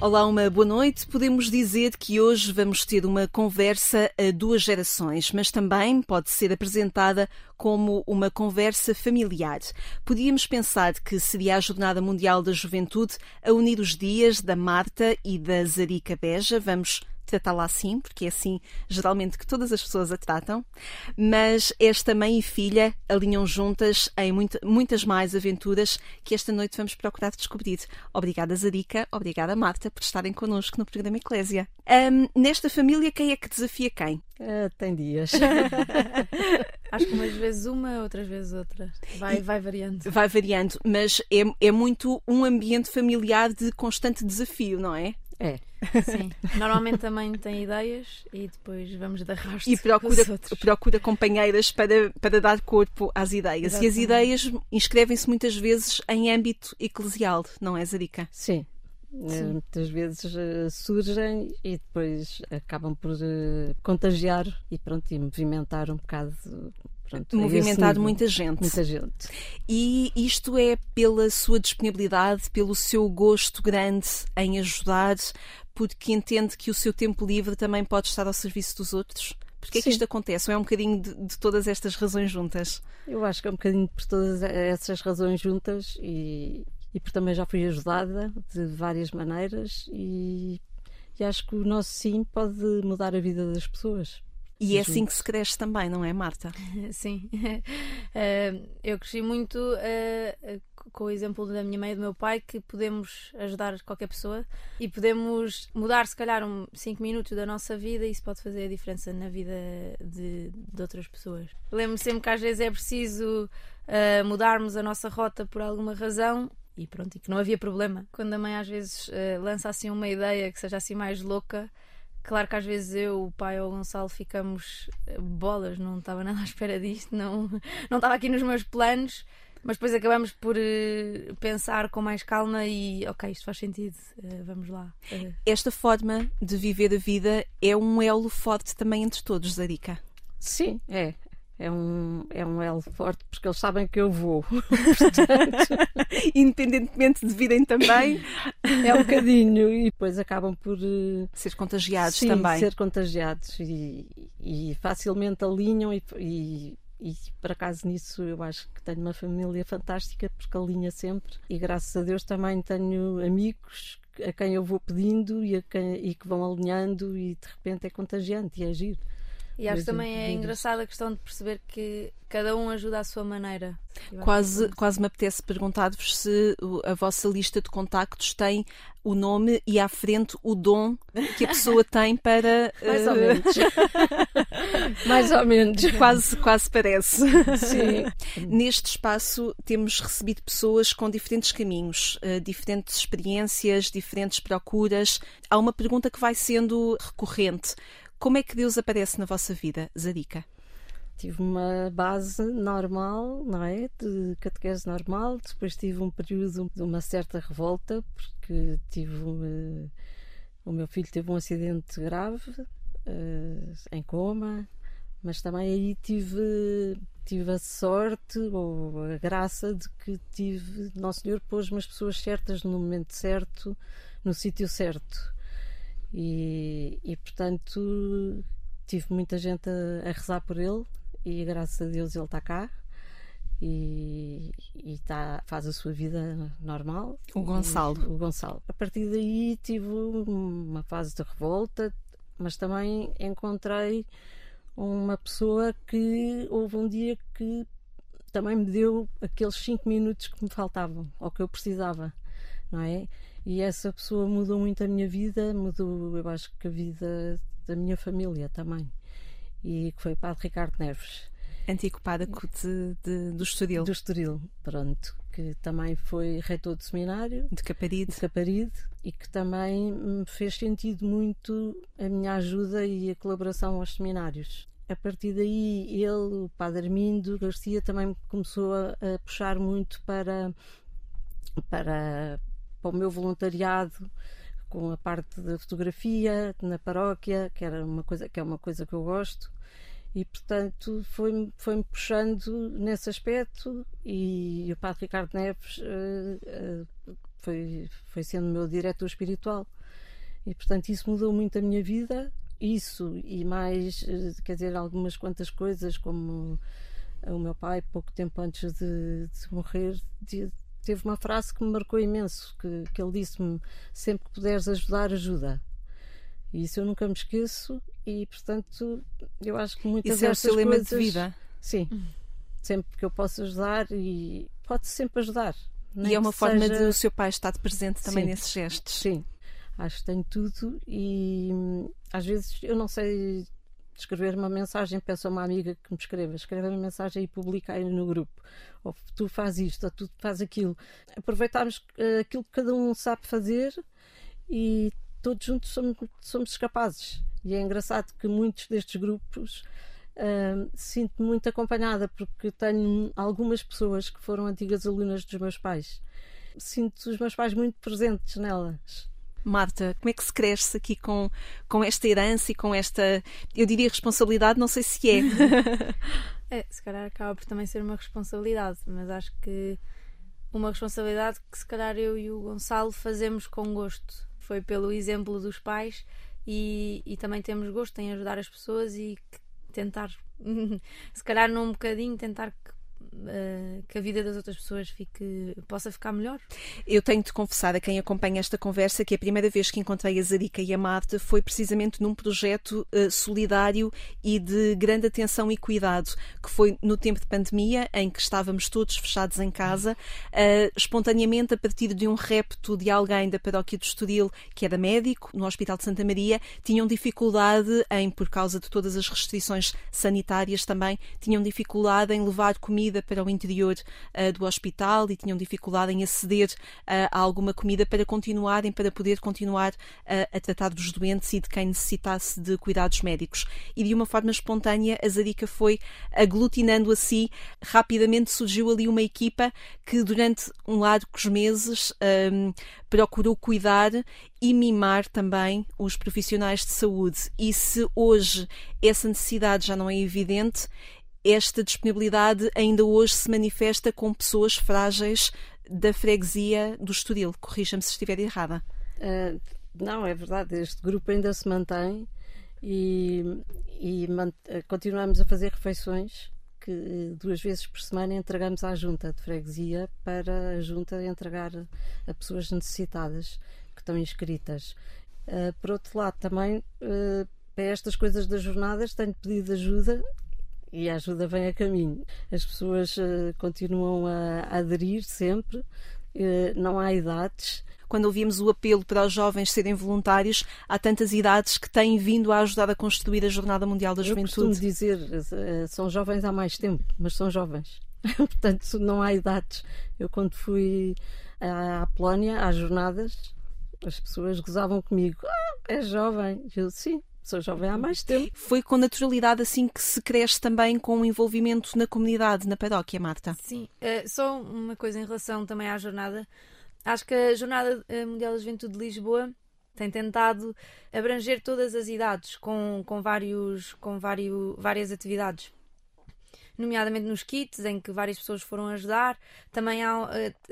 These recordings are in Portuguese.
Olá, uma boa noite. Podemos dizer que hoje vamos ter uma conversa a duas gerações, mas também pode ser apresentada como uma conversa familiar. Podíamos pensar que seria a Jornada Mundial da Juventude a unir os dias da Marta e da Zarica Beja. Vamos tratá-la assim, porque é assim geralmente que todas as pessoas a tratam, mas esta mãe e filha alinham juntas em muita, muitas mais aventuras que esta noite vamos procurar descobrir. Obrigada, Zarica, obrigada, Marta, por estarem connosco no programa Eclésia. Um, nesta família, quem é que desafia quem? Uh, tem dias. Acho que umas vezes uma, outras vezes outra. Vai, vai variando. Vai variando, mas é, é muito um ambiente familiar de constante desafio, não é? É. Sim. Normalmente a mãe tem ideias e depois vamos dar rastro E procura, procura companheiras para, para dar corpo às ideias. Exatamente. E as ideias inscrevem-se muitas vezes em âmbito eclesial, não é, Zarica? Sim. Sim. Muitas vezes uh, surgem e depois acabam por uh, contagiar e pronto, e movimentar um bocado Pronto, movimentar muita gente. Muita gente. E isto é pela sua disponibilidade, pelo seu gosto grande em ajudar, porque entende que o seu tempo livre também pode estar ao serviço dos outros? Porquê é que isto acontece? Ou é um bocadinho de, de, todas estas razões juntas? Eu acho que é um bocadinho por todas essas razões juntas e, e por também já fui ajudada de várias maneiras e, e acho que o nosso sim pode mudar a vida das pessoas. E é assim que se cresce também, não é, Marta? Sim. Uh, eu cresci muito uh, com o exemplo da minha mãe e do meu pai que podemos ajudar qualquer pessoa e podemos mudar, se calhar, 5 um, minutos da nossa vida e isso pode fazer a diferença na vida de, de outras pessoas. Lembro-me sempre que às vezes é preciso uh, mudarmos a nossa rota por alguma razão e pronto, e que não havia problema. Quando a mãe às vezes lança assim uma ideia que seja assim mais louca Claro que às vezes eu, o pai ou o Gonçalo ficamos eh, bolas, não estava nada à espera disto, não, não estava aqui nos meus planos, mas depois acabamos por uh, pensar com mais calma e ok, isto faz sentido, uh, vamos lá. Uh. Esta forma de viver a vida é um elo forte também entre todos, Zarica. Sim, é é um, é um elo forte porque eles sabem que eu vou. Portanto, independentemente de virem também. É um bocadinho e depois acabam por uh, ser contagiados sim, também. ser contagiados e, e facilmente alinham e, e e por acaso nisso eu acho que tenho uma família fantástica porque alinha sempre e graças a Deus também tenho amigos a quem eu vou pedindo e, a quem, e que vão alinhando e de repente é contagiante e é giro. E acho também é engraçada a questão de perceber que cada um ajuda à sua maneira. Quase, quase me apetece perguntar-vos se a vossa lista de contactos tem o nome e à frente o dom que a pessoa tem para. Mais ou menos. Mais ou menos. Quase, quase parece. Sim. Neste espaço temos recebido pessoas com diferentes caminhos, uh, diferentes experiências, diferentes procuras. Há uma pergunta que vai sendo recorrente como é que Deus aparece na vossa vida, Zarica? Tive uma base normal, não é? De catequese normal. Depois tive um período de uma certa revolta, porque tive. Uh, o meu filho teve um acidente grave, uh, em coma, mas também aí tive, tive a sorte ou a graça de que tive. Nosso Senhor pôs-me as pessoas certas no momento certo, no sítio certo. E, e portanto tive muita gente a, a, rezar por ele e graças a Deus ele está cá e, e tá, faz a sua vida normal. O Gonçalo. E, o Gonçalo. A partir daí tive uma fase de revolta, mas também encontrei uma pessoa que houve um dia que também me deu aqueles cinco minutos que me faltavam, ou que eu precisava, não é? E essa pessoa mudou muito a minha vida, mudou, eu acho que a vida da minha família também. E que foi o Padre Ricardo Neves. Antigo pároco de, de, do Estoril. Do Estoril, pronto. Que também foi reitor do seminário. De Caparide. De Caparide. E que também me fez sentido muito a minha ajuda e a colaboração aos seminários. a partir daí ele, o padre Armindo Garcia, também começou a, a puxar muito para, para, para o meu voluntariado com a parte da fotografia na paróquia, que era uma coisa que é uma coisa que eu gosto. E portanto foi-me foi puxando nesse aspecto e o Padre Ricardo Neves uh, uh, foi, foi sendo meu diretor espiritual. E portanto isso mudou muito a minha vida. Isso e mais uh, quer dizer algumas quantas coisas como o meu pai pouco tempo antes de, de morrer de, teve uma frase que me marcou imenso que, que ele disse-me sempre que puderes ajudar ajuda e isso eu nunca me esqueço e, portanto, eu acho que muitas isso é o seu lema de vida? Sim. Sempre que eu posso ajudar e pode sempre ajudar. E é uma forma seja... de o seu pai estar presente também Sim. nesses gestos. Sim. Acho que tenho tudo e às vezes eu não sei escrever uma mensagem, peço a uma amiga que me escreva, escreva uma mensagem e publica aí no grupo. Ou tu faz isto, ou tu faz aquilo. Aproveitarmos eh, aquilo que cada um sabe fazer e todos juntos somos, somos capazes. E é engraçado que muitos destes grupos uh, sinto-me muito acompanhada, porque tenho algumas pessoas que foram antigas alunas dos meus pais. Sinto os meus pais muito presentes nelas. Marta, como é que se cresce aqui com, com esta herança e com esta, eu diria responsabilidade, não sei se é. é. Se calhar acaba por também ser uma responsabilidade, mas acho que uma responsabilidade que se calhar eu e o Gonçalo fazemos com gosto foi pelo exemplo dos pais e, e também temos gosto em ajudar as pessoas e tentar, se calhar num bocadinho, tentar que uh, que a vida das outras pessoas fique, possa ficar melhor. Eu tenho de confessar a quem acompanha esta conversa que a primeira vez que encontrei a Zarica e a Marta foi precisamente num projeto uh, solidário e de grande atenção e cuidado, que foi no tempo de pandemia, em que estávamos todos fechados em casa, uh, espontaneamente a partir de um repto de alguém da paróquia do Estoril, que era médico, no Hospital de Santa Maria, tinham dificuldade em, por causa de todas as restrições sanitárias também, tinham dificuldade em levar comida para o interior uh, do hospital e tinham dificuldade em aceder uh, a alguma comida para continuarem, para poder continuar uh, a tratar dos doentes e de quem necessitasse de cuidados médicos. E de uma forma espontânea, a Zarica foi aglutinando a si. Rapidamente surgiu ali uma equipa que durante um largos meses um, procurou cuidar e mimar também os profissionais de saúde. E se hoje essa necessidade já não é evidente, esta disponibilidade ainda hoje se manifesta com pessoas frágeis da freguesia do Estoril. Corrija-me se estiver errada. Uh, não, é verdade. Este grupo ainda se mantém e, e ah, continuamos a fazer refeições que duas vezes por semana entregamos à junta de freguesia para a junta entregar a pessoas necessitadas que estão inscritas. Uh, por outro lado, também uh, para estas coisas das jornadas tenho pedido ajuda e a ajuda vem a caminho. As pessoas uh, continuam a, aderir sempre, uh, não há idades. Quando ouvimos o apelo para os jovens serem voluntários, há tantas idades que têm vindo a ajudar a construir a Jornada Mundial da Juventude. Eu costumo dizer, uh, são jovens há mais tempo, mas são jovens. Portanto, não há idades. Eu, quando fui à Polónia, às jornadas, as pessoas gozavam comigo. Ah, é jovem. Eu, sim, sou jovem há mais tempo. Foi com naturalidade assim que se cresce também com o envolvimento na comunidade, na paróquia, Marta? Sim, uh, só uma coisa em relação também à jornada. Acho que a Jornada eh, Mundial da Juventude de Lisboa tem tentado abranger todas as idades com, com, vários, com vários, várias atividades nomeadamente nos kits, em que várias pessoas foram ajudar. Também uh,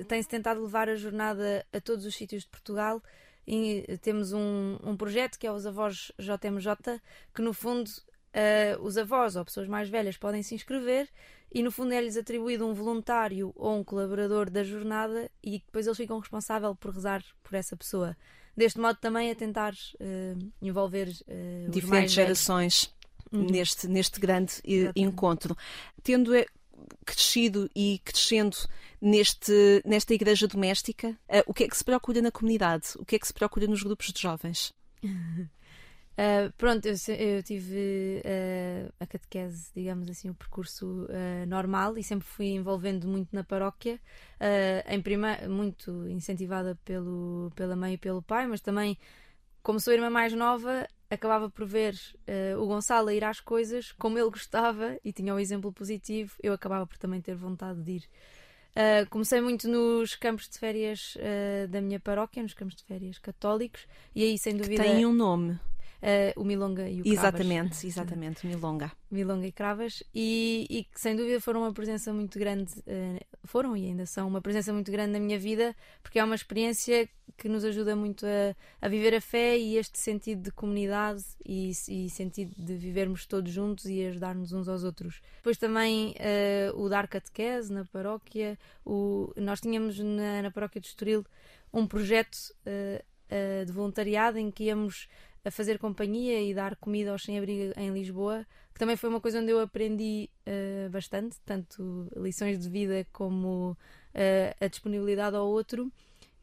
tem-se tentado levar a jornada a todos os sítios de Portugal e temos um, um projeto que é os Avós JMJ, que no fundo uh, os avós ou pessoas mais velhas podem se inscrever e no fundo é-lhes atribuído um voluntário ou um colaborador da jornada e depois eles ficam responsáveis por rezar por essa pessoa. Deste modo também a tentar uh, envolver uh, diferentes gerações. Uhum. Neste, neste grande Exatamente. encontro. Tendo crescido e crescendo neste, nesta igreja doméstica, uh, o que é que se procura na comunidade? O que é que se procura nos grupos de jovens? Uh, pronto, eu, eu tive uh, a catequese, digamos assim, o percurso uh, normal e sempre fui envolvendo muito na paróquia, em prima, muito incentivada pelo, pela mãe e pelo pai, mas também, como sou irmã mais nova, acabava por ver uh, o Gonçalo a ir às coisas como ele gostava e tinha o um exemplo positivo, eu acabava por também ter vontade de ir. Uh, comecei muito nos campos de férias uh, da minha paróquia, nos campos de férias católicos, e aí sem dúvida. Que tem um nome. Uh, o Milonga e o Exatamente, Cravas. exatamente, o Milonga. Milonga e Cravas, e, e que sem dúvida foram uma presença muito grande, uh, foram e ainda são uma presença muito grande na minha vida, porque é uma experiência que nos ajuda muito a, a viver a fé e este sentido de comunidade e, e sentido de vivermos todos juntos e ajudar-nos uns aos outros. Depois também uh, o dar catequese na paróquia, o, nós tínhamos na, na paróquia de Estoril um projeto de voluntariado em que íamos a fazer companhia e dar comida aos sem-abrigo em Lisboa, que também foi uma coisa onde eu aprendi uh, bastante, tanto lições de vida como uh, a disponibilidade ao outro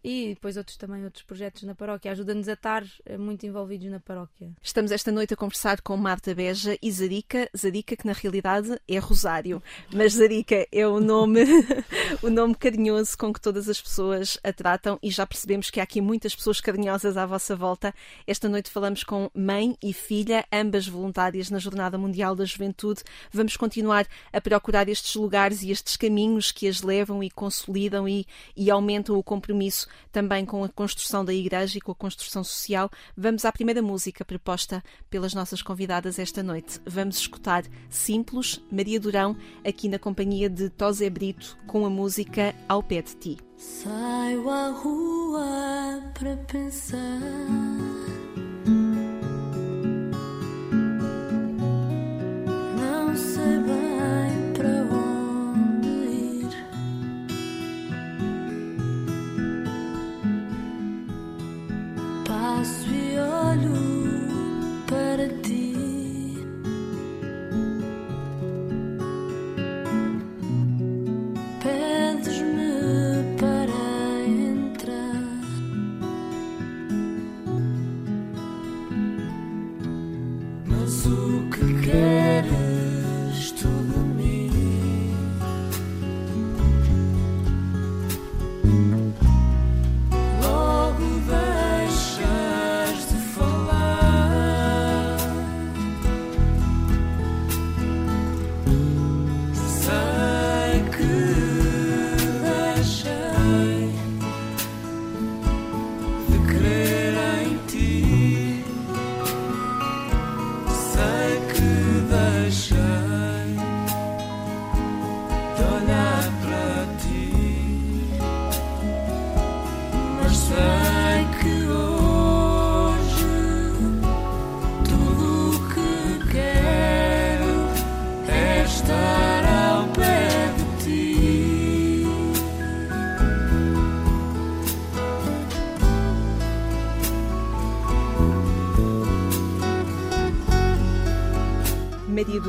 e depois outros também outros projetos na paróquia. Ajuda-nos a estar eh, muito envolvidos na paróquia. Estamos esta noite a conversar com Marta Beja e Zarica, Zarica que na realidade é Rosário, mas Zarica é o nome, o nome carinhoso com que todas as pessoas a tratam e já percebemos que há aqui muitas pessoas carinhosas à vossa volta. Esta noite falamos com mãe e filha, ambas voluntárias na Jornada Mundial da Juventude. Vamos continuar a procurar estes lugares e estes caminhos que as levam e consolidam e, e aumentam o compromisso também com a construção da igreja e com a construção social. Vamos à primeira música proposta pelas nossas convidadas esta noite. Vamos escutar Simples, Maria Durão, aqui na companhia de Tosé Brito, com a música Ao Pé de Ti. Saio à rua para pensar. Não sei bem Passo e olho para ti. Pedes-me para entrar. Mas o que queres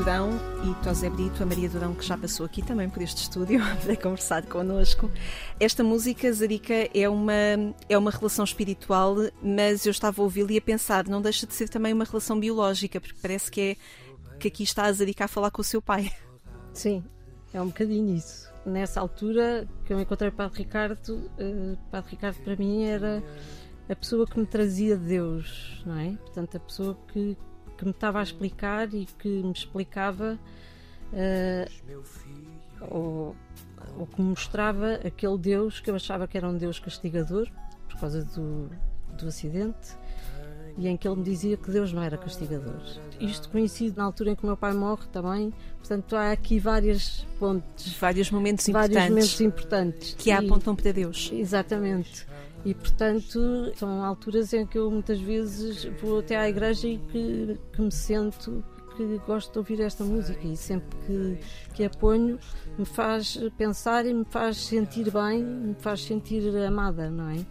Durão e Tosé Brito, a Maria Durão que já passou aqui também por este estúdio para conversar connosco. Esta música, Zarica, é uma, é uma relação espiritual, mas eu estava a ouvi-la e a pensar, não deixa de ser também uma relação biológica, porque parece que é que aqui está a Zarica a falar com o seu pai. Sim, é um bocadinho isso. Nessa altura que eu encontrei o Padre Ricardo, o Padre Ricardo para mim era a pessoa que me trazia Deus, não é? Portanto, a pessoa que, que me estava a explicar e que me explicava eh, ou, ou que me mostrava aquele Deus que eu achava que era um Deus castigador por causa do, do acidente e em que ele me dizia que Deus não era castigador. Isto coincide na altura em que o meu pai morre também, portanto há aqui várias pontes, Vários momentos vários importantes momentos importantes que E- apontam para Deus. Exatamente. E portanto são alturas em que eu muitas vezes vou até à igreja e que, que me sento que gosto de ouvir esta música e sempre que, que a ponho me faz pensar e me faz sentir bem, me faz sentir amada, não é?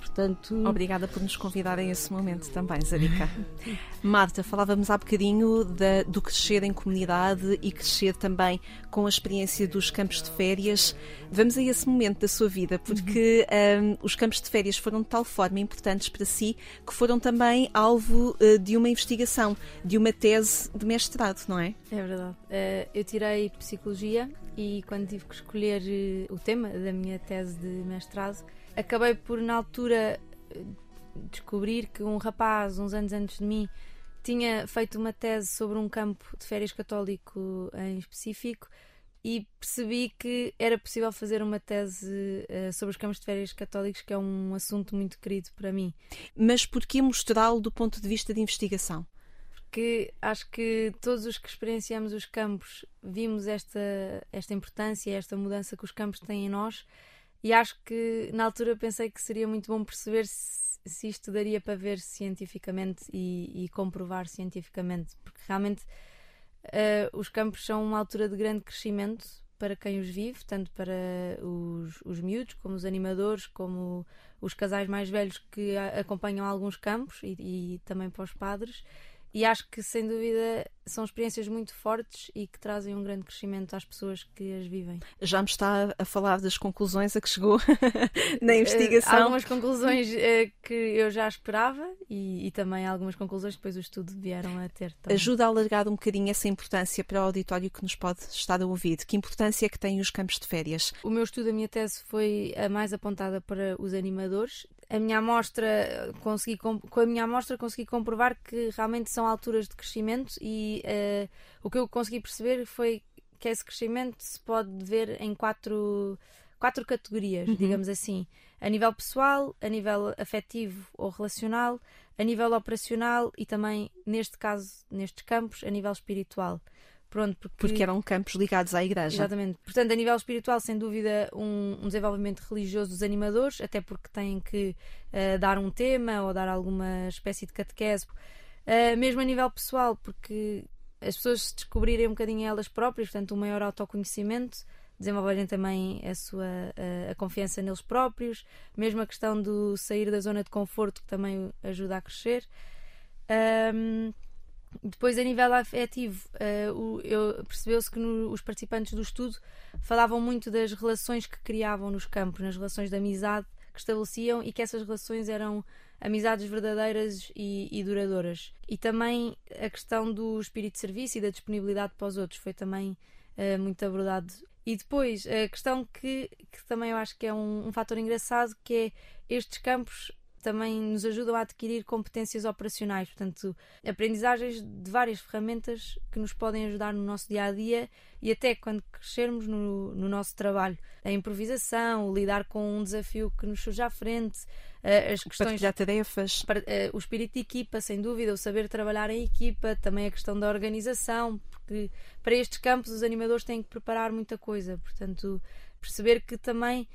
Portanto, Obrigada por nos convidar a esse momento também, Zarica. Marta, falávamos há bocadinho da- do crescer em comunidade e crescer também com a experiência dos campos de férias. Vamos a esse momento da sua vida, porque hum, os campos de férias foram de tal forma importantes para si que foram também alvo eh, de uma investigação, de uma tese de mestrado, não é? É verdade. Eh, eu tirei psicologia e quando tive que escolher eh, o tema da minha tese de mestrado, acabei por na altura descobrir que um rapaz uns anos antes de mim tinha feito uma tese sobre um campo de férias católico em específico e percebi que era possível fazer uma tese uh, sobre os campos de férias católicos, que é um assunto muito querido para mim. Mas porquê mostrá-lo do ponto de vista de investigação? Porque acho que todos os que experienciamos os campos vimos esta, esta importância, esta mudança que os campos têm em nós, e acho que na altura pensei que seria muito bom perceber se, se isto daria para ver cientificamente e, e comprovar cientificamente, porque realmente Uh, os campos são uma altura de grande crescimento para quem os vive, tanto para os, os miúdos, como os animadores, como os casais mais velhos que acompanham alguns campos e, e também para os padres. E acho que, sem dúvida, são experiências muito fortes e que trazem um grande crescimento às pessoas que as vivem. Já me está a falar das conclusões a que chegou na investigação? Uh, algumas conclusões uh, que eu já esperava e, e, também algumas conclusões que depois o estudo vieram a ter. Também. Ajuda a alargar um bocadinho essa importância para o auditório que nos pode estar a ouvir. Que importância é que têm os campos de férias? O meu estudo, a minha tese, foi a mais apontada para os animadores a minha amostra consegui com a minha amostra consegui comprovar que realmente são alturas de crescimento e uh, o que eu consegui perceber foi que esse crescimento se pode ver em quatro quatro categorias, uhum. digamos assim, a nível pessoal, a nível afetivo ou relacional, a nível operacional e também neste caso, nestes campos, a nível espiritual. Pronto, porque... porque... eram campos ligados à igreja. Exatamente. Portanto, a nível espiritual, sem dúvida, um, um desenvolvimento religioso dos animadores, até porque têm que uh, dar um tema ou dar alguma espécie de catequese. Uh, mesmo a nível pessoal, porque as pessoas se descobrirem um bocadinho elas próprias, portanto, um maior autoconhecimento, desenvolverem também a sua a, a confiança neles próprios, mesmo a questão do sair da zona de conforto, que também ajuda a crescer. Um, depois, a nível afetivo, uh, percebeu-se que no, os participantes do estudo falavam muito das relações que criavam nos campos, nas relações de amizade que estabeleciam e que essas relações eram amizades verdadeiras e, e, duradouras. E também a questão do espírito de serviço e da disponibilidade para os outros foi também uh, muito abordado. E depois, a questão que, que também eu acho que é um, um fator engraçado, que é estes campos também nos ajudam a adquirir competências operacionais, portanto, aprendizagens de várias ferramentas que nos podem ajudar no nosso dia a dia e até quando crescermos no, no nosso trabalho. A improvisação, lidar com um desafio que nos surge à frente, eh, as questões. Partilhar tarefas. Eh, o espírito de equipa, sem dúvida, o saber trabalhar em equipa, também a questão da organização, porque para estes campos os animadores têm que preparar muita coisa, portanto, perceber que também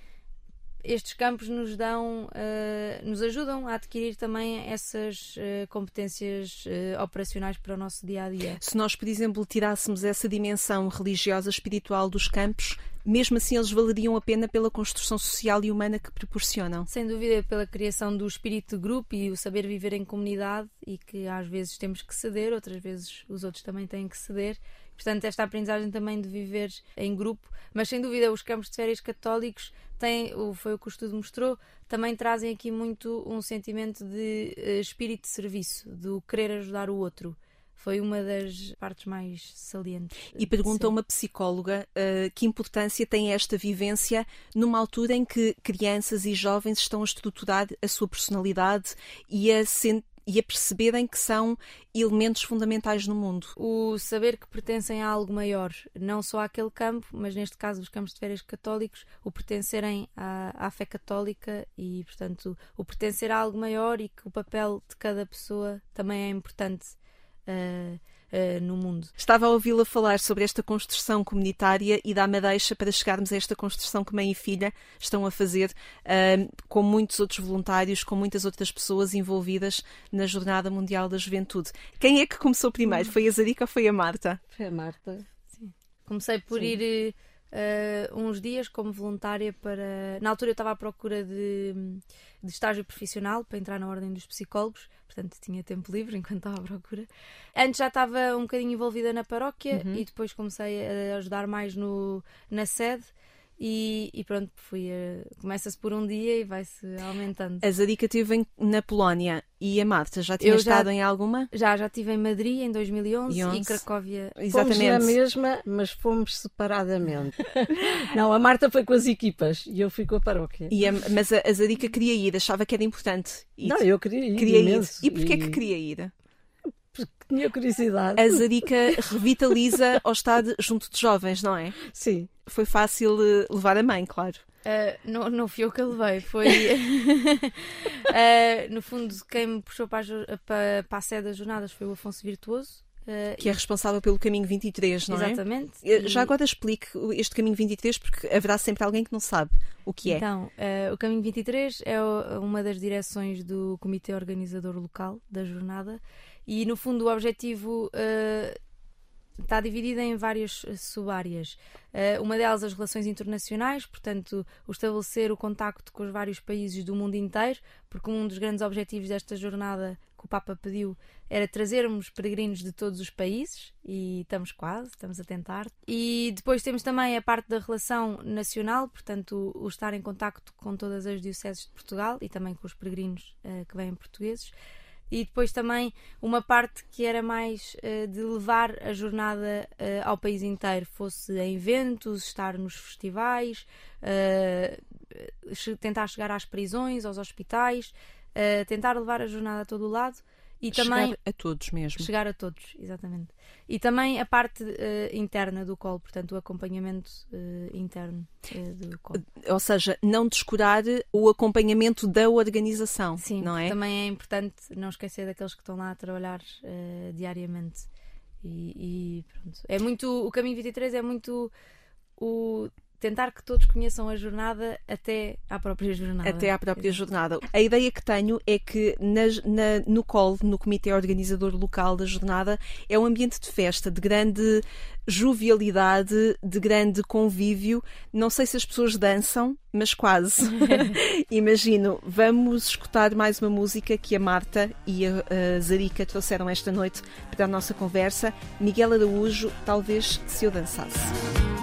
estes campos nos dão, uh, nos ajudam a adquirir também essas uh, competências uh, operacionais para o nosso dia a dia. Se nós, por exemplo, tirássemos essa dimensão religiosa, espiritual dos campos, mesmo assim eles valeriam a pena pela construção social e humana que proporcionam. Sem dúvida, pela criação do espírito de grupo e o saber viver em comunidade e que às vezes temos que ceder, outras vezes os outros também têm que ceder. Portanto, esta aprendizagem também de viver em grupo, mas sem dúvida os campos de férias católicos têm, foi o que o estudo mostrou, também trazem aqui muito um sentimento de uh, espírito de serviço, do querer ajudar o outro. Foi uma das partes mais salientes. E pergunta uma psicóloga uh, que importância tem esta vivência numa altura em que crianças e jovens estão a estruturar a sua personalidade e a sentir e a perceberem que são elementos fundamentais no mundo. O saber que pertencem a algo maior, não só àquele campo, mas neste caso os campos de férias católicos, o pertencerem à, à fé católica e, portanto, o pertencer a algo maior e que o papel de cada pessoa também é importante. Uh, uh, no mundo. Estava a ouvi-la falar sobre esta construção comunitária e dá-me a deixa para chegarmos a esta construção que mãe e filha estão a fazer uh, com muitos outros voluntários, com muitas outras pessoas envolvidas na Jornada Mundial da Juventude. Quem é que começou primeiro? Foi a Zarica ou foi a Marta? Foi a Marta. Sim. Comecei por Sim. ir uh, uns dias como voluntária para. Na altura eu estava à procura de, de estágio profissional para entrar na Ordem dos Psicólogos, portanto tinha tempo livre enquanto estava à procura. Antes já estava um bocadinho envolvida na paróquia uhum. e depois comecei a ajudar mais no, na sede. E, e, pronto, fui começa-se por um dia e vai-se aumentando. A Zadica esteve na Polónia e a Marta já tinha estado em alguma? Já, já estive em Madrid em 2011 e, 11. e Cracóvia. Exatamente. Fomos na mesma, mas fomos separadamente. Não, a Marta foi com as equipas e eu fui com a paróquia. E a, mas a, a Zadica queria ir, achava que era importante. Ir. Não, eu queria ir. Queria imenso. ir. E porquê e... que queria ir? porque tinha curiosidade. A Zarica revitaliza ao estado junto de jovens, não é? Sim. Foi fácil eh, levar a mãe, claro. Uh, não, não fui eu que a levei, foi. uh, no fundo, quem me puxou para a, para, para a sede das jornadas foi o Afonso Virtuoso. Uh, que é responsável pelo Caminho 23, não exatamente, é? Exatamente. Já agora explique este Caminho 23, porque haverá sempre alguém que não sabe o que é. Então, o Caminho 23 é uma das direções do Comitê Organizador Local da jornada e, no fundo, o objetivo está dividida em várias eh, sub-áreas. Uh, uma delas, as relações internacionais, portanto, o estabelecer o contacto com os vários países do mundo inteiro, porque um dos grandes objetivos desta jornada que o Papa pediu era trazermos peregrinos de todos os países e estamos quase, estamos a tentar. E depois temos também a parte da relação nacional, portanto, o, estar em contacto com todas as dioceses de Portugal e também com os peregrinos uh, que vêm portugueses e depois também uma parte que era mais uh, de levar a jornada uh, ao país inteiro, fosse em eventos, estar nos festivais, uh, tentar chegar às prisões, aos hospitais, tentar levar a jornada a todo lado e chegar também a todos mesmo. Chegar a todos, exatamente. E também a parte uh, interna do colo, portanto, o acompanhamento uh, interno uh, do colo. Ou seja, não descurar o acompanhamento da organização, Sim, não é? também é importante não esquecer daqueles que estão lá a trabalhar diariamente. E, e, pronto. É muito. O Caminho 23 é muito o tentar que todos conheçam a jornada até à própria jornada. Até à própria jornada. A ideia que tenho é que na, na, no COL, no Comitê Organizador Local da Jornada, é um ambiente de festa, de grande jovialidade, de grande convívio. Não sei se as pessoas dançam, mas quase. Imagino. Vamos escutar mais uma música que a Marta e a, a Zarica trouxeram esta noite para a nossa conversa. Miguel Araújo, talvez se eu dançasse.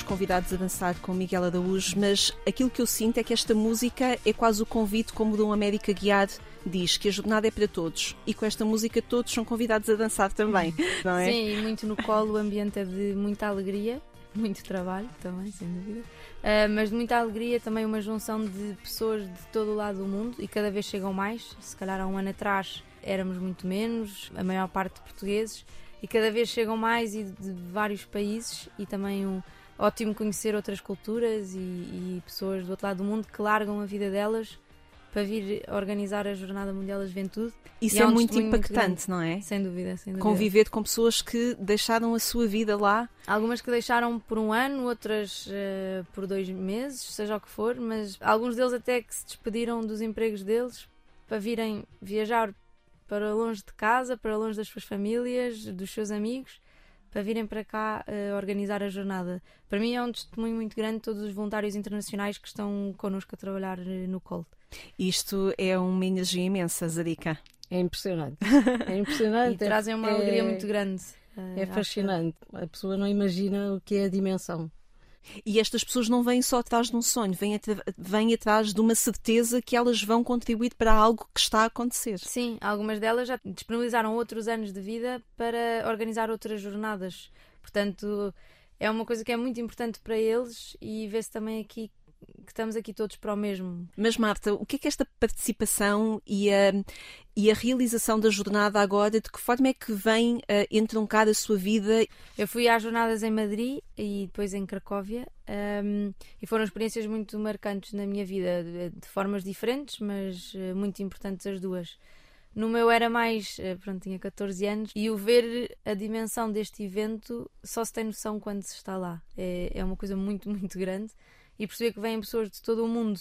Convidados a dançar com Miguel Araújo, mas aquilo que eu sinto é que esta música é quase o convite, como de um América Guiado diz, que a jornada é para todos. E com esta música todos são convidados a dançar também, não é? Sim, muito no colo, o ambiente é de muita alegria. muito trabalho também, sem dúvida, uh, mas de muita alegria, também uma junção de pessoas de todo o lado do mundo e cada vez chegam mais. Se calhar há um ano atrás éramos muito menos, a maior parte de portugueses, e cada vez chegam mais e de vários países e também um ótimo conhecer outras culturas e, e pessoas do outro lado do mundo que largam a vida delas para vir organizar a Jornada Mundial da Juventude. Isso E é há um muito testemunho muito impactante, não é? Sem dúvida, sem dúvida. Conviver com pessoas que deixaram a sua vida lá. Algumas que deixaram por um ano, outras eh, por dois meses, seja o que for, mas alguns deles até que se despediram dos empregos deles para virem viajar para longe de casa, para longe das suas famílias, dos seus amigos, para virem para cá eh, organizar a jornada. Para mim é um testemunho muito grande de todos os voluntários internacionais que estão connosco a trabalhar eh, no COL. Isto é uma energia imensa, Zarica. É impressionante. É E impressionante. é- trazem uma é- alegria muito grande. eh, É fascinante. A pessoa não imagina o que é a dimensão. E estas pessoas não vêm só atrás de um sonho, vêm, atra- vêm atrás de uma certeza que elas vão contribuir para algo que está a acontecer. Sim, algumas delas já disponibilizaram outros anos de vida para organizar outras jornadas. Portanto, é uma coisa que é muito importante para eles e vê-se também aqui que estamos aqui todos para o mesmo. Mas, Marta, o que é que esta participação e a, e a realização da jornada agora, de que forma é que vem a entroncar a sua vida? Eu fui às jornadas em Madrid e depois em Cracóvia hum, e foram experiências muito marcantes na minha vida, de, de formas diferentes, mas eh, muito importantes as duas. No meu era mais, eh, pronto, tinha 14 anos e o ver a dimensão deste evento só se tem noção quando se está lá. É, é uma coisa muito, muito grande e perceber que vêm pessoas de todo o mundo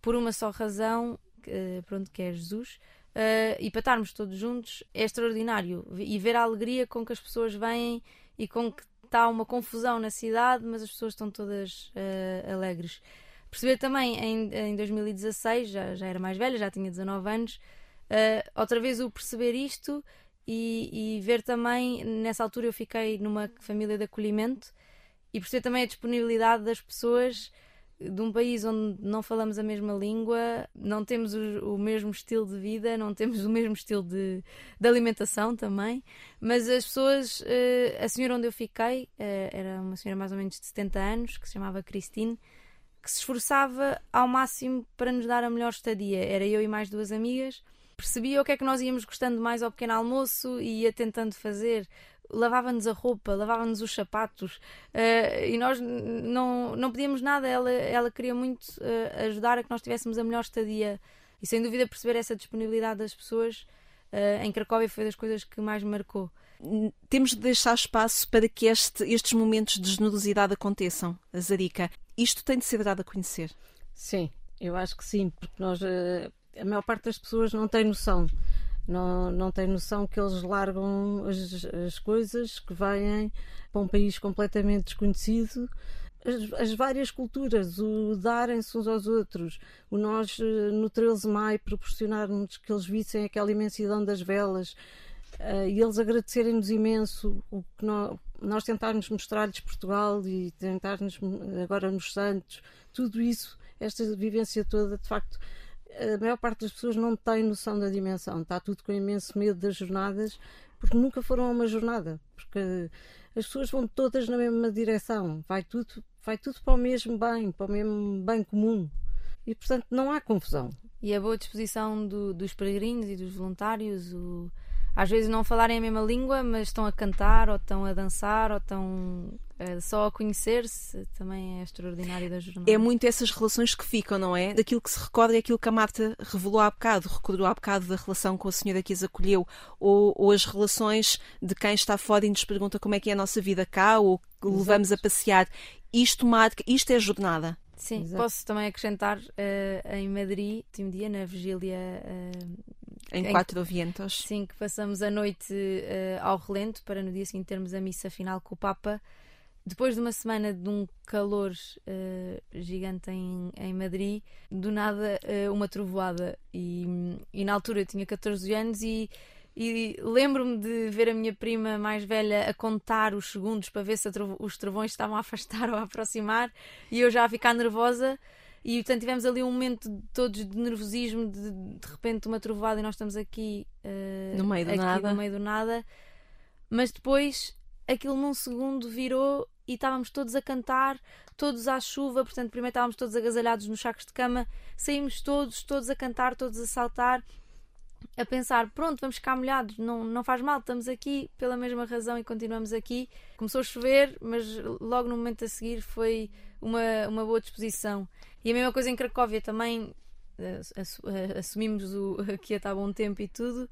por uma só razão, que, eh, pronto, que é Jesus, eh, e para estarmos todos juntos é extraordinário. E ver a alegria com que as pessoas vêm e com que está uma confusão na cidade, mas as pessoas estão todas eh, alegres. Perceber também em, em 2016, já, já era mais velha, já tinha 19 anos, eh, outra vez o perceber isto e, e ver também, nessa altura eu fiquei numa família de acolhimento e perceber também a disponibilidade das pessoas de um país onde não falamos a mesma língua, não temos o, o mesmo estilo de vida, não temos o mesmo estilo de, de alimentação também, mas as pessoas, eh, a senhora onde eu fiquei, eh, era uma senhora mais ou menos de 70 anos, que se chamava Christine, que se esforçava ao máximo para nos dar a melhor estadia. Era eu e mais duas amigas. Percebia o que é que nós íamos gostando mais ao pequeno almoço e ia tentando fazer. Lavava-nos a roupa, lavava-nos os sapatos eh, e nós não, não pedíamos nada. Ela, ela queria muito eh, ajudar a que nós tivéssemos a melhor estadia e, sem dúvida, perceber essa disponibilidade das pessoas eh, em Cracóvia foi das coisas que mais me marcou. Temos de deixar espaço para que este- estes momentos de generosidade aconteçam, Zarica. Isto tem de ser dado a conhecer. Sim, eu acho que sim, porque nós, a maior parte das pessoas não tem noção. Não, não tem noção que eles largam as, as coisas, que vêm para um país completamente desconhecido. As, as várias culturas, o darem-se uns aos outros, o nós eh, no 13 de maio proporcionarmos que eles vissem aquela imensidão das velas eh, e eles agradecerem-nos imenso o que nós, nós tentarmos mostrar-lhes Portugal e tentarmos agora nos Santos, tudo isso, esta vivência toda, de facto, a maior parte das pessoas não tem noção da dimensão, está tudo com imenso medo das jornadas, porque nunca foram a uma jornada, porque as pessoas vão todas na mesma direção, vai tudo, vai tudo para o mesmo bem, para o mesmo bem comum. E portanto não há confusão. E a boa disposição do- dos peregrinos e dos voluntários, o- às vezes não falarem a mesma língua, mas estão a cantar, ou estão a dançar, ou estão eh, só a conhecer-se, também é extraordinário da jornada. É muito essas relações que ficam, não é? Daquilo que se recorda é aquilo que a Marta revelou há bocado, recordou há bocado da relação com a senhora que as acolheu, ou, ou as relações de quem está fora e nos pergunta como é que é a nossa vida cá, ou que levamos a passear. Isto marca, isto é jornada. Sim, Exato. posso também acrescentar eh, em Madrid, último dia, na vigília eh, Em Em- quatro vientos. Sim, que passamos a noite eh, ao relento para no dia seguinte termos a missa final com o Papa. Depois de uma semana de um calor eh, gigante em, em Madrid, do nada eh, uma trovoada. E, e na altura eu tinha 14 anos e, e lembro-me de ver a minha prima mais velha a contar os segundos para ver se trovo- os trovões estavam a afastar ou a aproximar e eu já a ficar nervosa. E portanto tivemos ali um momento de todos de nervosismo, de de repente uma trovoada e nós estamos aqui, eh, No meio do aqui nada. no meio do nada. Mas depois aquilo num segundo virou e estávamos todos a cantar, todos à chuva, portanto, primeiro estávamos todos agasalhados nos sacos de cama, saímos todos, todos a cantar, todos a saltar, a pensar, pronto, vamos ficar molhados, não, não faz mal, estamos aqui pela mesma razão e continuamos aqui. Começou a chover, mas logo no momento a seguir foi uma, uma boa disposição. E a mesma coisa em Cracóvia também, eh, eh, assumimos o, que ia estar bom tempo e tudo,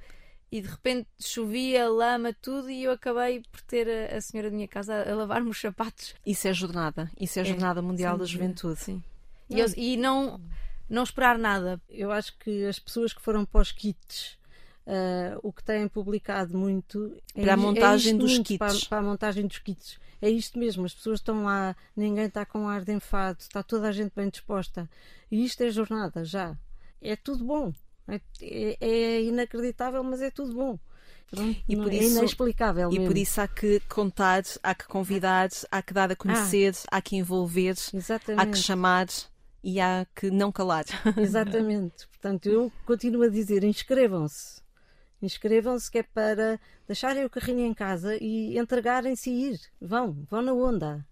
e de repente chovia, lama, tudo, e eu acabei por ter a, a senhora da minha casa a, a lavar-me os sapatos. Isso é jornada, isso é, é Jornada Mundial da Juventude. Sim. E, eu, e não, não esperar nada. Eu acho que as pessoas que foram para os kits. Uh, o que têm publicado muito é, para a montagem é dos kits. Para, para, a montagem dos kits. É isto mesmo, as pessoas estão lá, ninguém está com ar de enfado, está toda a gente bem disposta. E isto é jornada já. É tudo bom. É, é, é inacreditável, mas é tudo bom. Pronto, e por é isso, inexplicável. E mesmo. por isso há que contar, há que convidar, há que dar a conhecer, ah, há que envolver, exatamente. há que chamar e há que não calar. Exatamente. Portanto, eu continuo a dizer: inscrevam-se. Inscrevam-se que é para deixarem o carrinho em casa e entregarem-se e ir. Vão, vão na onda.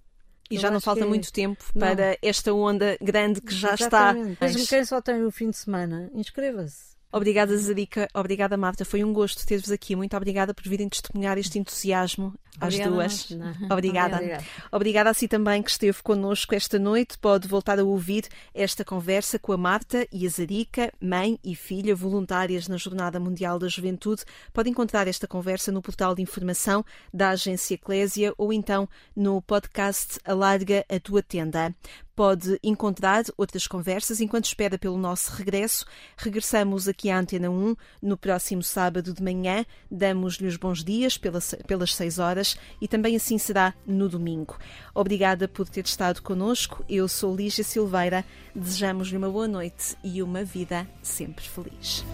E eu já não falta é... muito tempo para não. esta onda grande que já Exatamente. está. Mesmo quem só tem o fim de semana, inscreva-se. Obrigada, Zarica. Obrigada, Marta. Foi um gosto ter-vos aqui. Muito obrigada por virem testemunhar este entusiasmo às obrigada, duas. Obrigada. Obrigada. Obrigada a si também que esteve connosco esta noite. Pode voltar a ouvir esta conversa com a Marta e a Zarica, mãe e filha voluntárias na Jornada Mundial da Juventude. Pode encontrar esta conversa no portal de informação da Agência Eclésia ou então no podcast Alarga a Tua Tenda pode encontrar outras conversas enquanto espera pelo nosso regresso. Regressamos aqui à Antena 1 no próximo sábado de manhã. Damos-lhe os bons dias pelas, pelas 6 horas e também assim será no domingo. Obrigada por ter estado conosco. Eu sou Lígia Silveira. Desejamos-lhe uma boa noite e uma vida sempre feliz.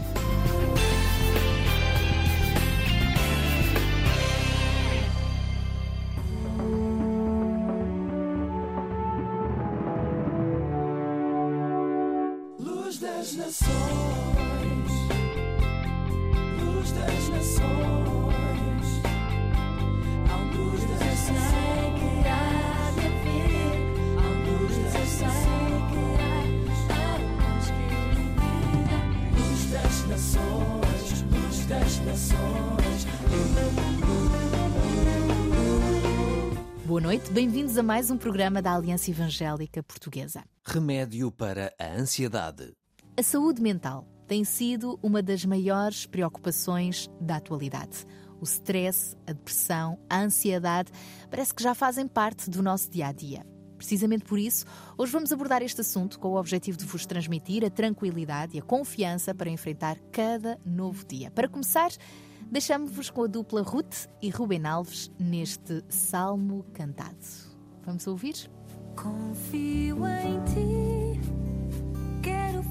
Bem-vindos a mais um programa da Aliança Evangélica Portuguesa. Remédio para a ansiedade. A saúde mental tem sido uma das maiores preocupações da atualidade. O stress, a depressão, a ansiedade parece que já fazem parte do nosso dia a dia. Precisamente por isso, hoje vamos abordar este assunto com o objetivo de vos transmitir a tranquilidade e a confiança para enfrentar cada novo dia. Para começar, deixamos-vos com a dupla Ruth e Ruben Alves neste salmo cantado. Vamos ouvir? Confio em ti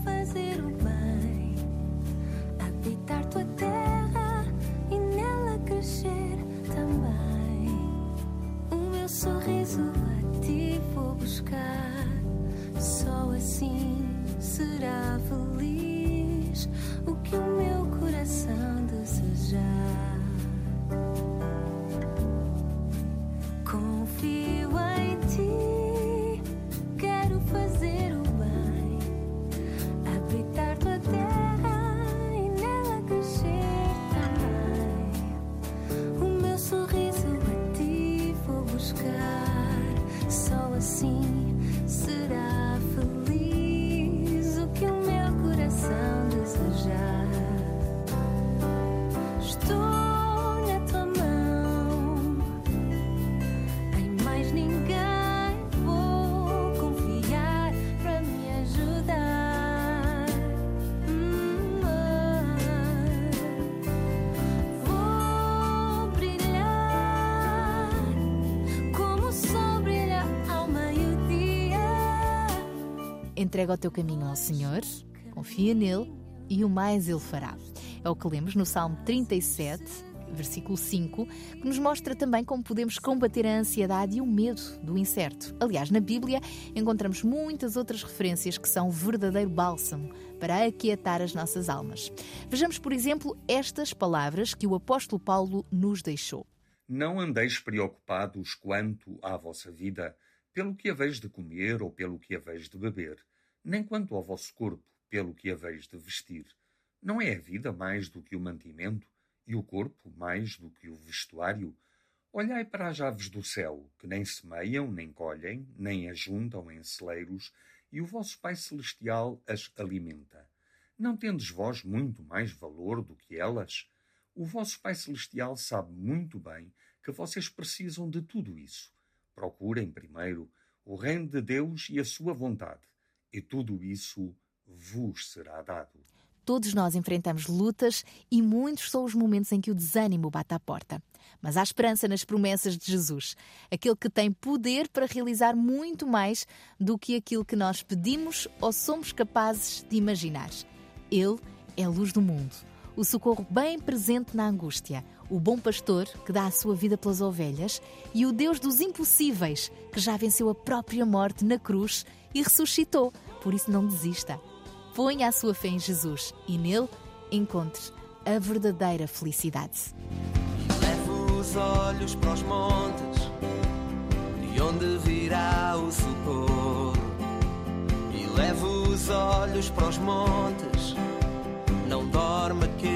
fazer o bem, habitar tua terra e nela crescer também. O meu sorriso a ti vou buscar, só assim será feliz o que o meu coração desejar. Entrega o teu caminho ao Senhor, confia nele e o mais ele fará. É o que lemos no Salmo 37, versículo 5, que nos mostra também como podemos combater a ansiedade e o medo do incerto. Aliás, na Bíblia encontramos muitas outras referências que são verdadeiro bálsamo para aquietar as nossas almas. Vejamos, por exemplo, estas palavras que o apóstolo Paulo nos deixou. Não andeis preocupados quanto à vossa vida, pelo que haveis de comer ou pelo que haveis de beber, nem quanto ao vosso corpo, pelo que haveis de vestir. Não é a vida mais do que o mantimento, e o corpo mais do que o vestuário? Olhai para as aves do céu, que nem semeiam, nem colhem, nem ajuntam em celeiros, e o vosso Pai Celestial as alimenta. Não tendes vós muito mais valor do que elas? O vosso Pai Celestial sabe muito bem que vocês precisam de tudo isso. Procurem primeiro o reino de Deus e a sua vontade, e tudo isso vos será dado. Todos nós enfrentamos lutas e muitos são os momentos em que o desânimo bate à porta. Mas há esperança nas promessas de Jesus, aquele que tem poder para realizar muito mais do que aquilo que nós pedimos ou somos capazes de imaginar. Ele é a luz do mundo, o socorro bem presente na angústia, o bom pastor que dá a sua vida pelas ovelhas e o Deus dos impossíveis que já venceu a própria morte na cruz e ressuscitou. Por isso, não desista. Ponha a sua fé em Jesus e nele encontre a verdadeira felicidade. Levo os olhos para os montes, de onde virá o socorro. E levo os olhos para os montes, não dorme que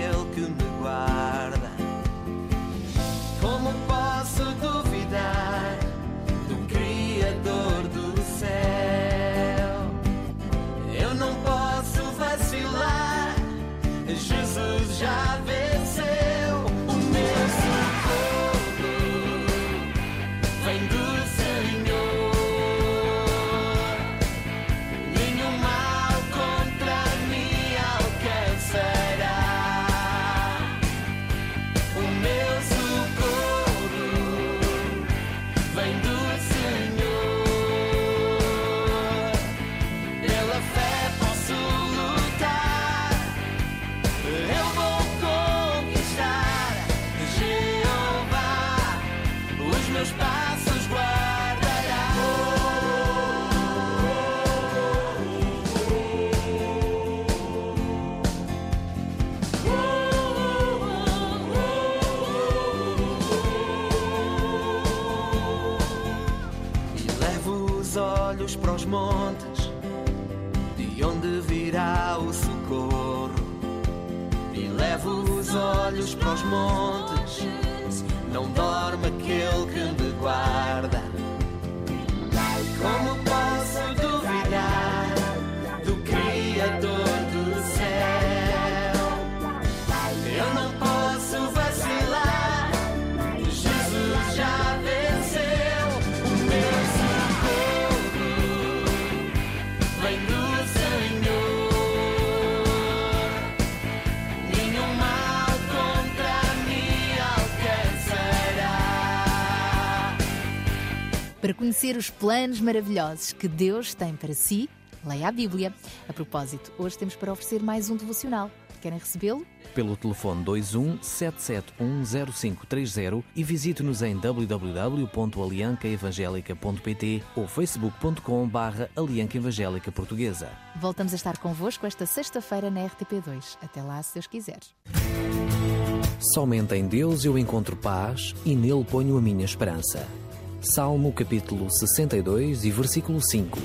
Para conhecer os planos maravilhosos que Deus tem para si, leia a Bíblia. A propósito, hoje temos para oferecer mais um devocional. Querem recebê-lo? Pelo telefone 21 7710530 e visite-nos em www.aliancaevangelica.pt ou facebook.com barra Alianca Evangélica Portuguesa. Voltamos a estar convosco esta sexta-feira na RTP2. Até lá, se Deus quiser. Somente em Deus eu encontro paz e nele ponho a minha esperança. Salmo capítulo 62 e versículo 5.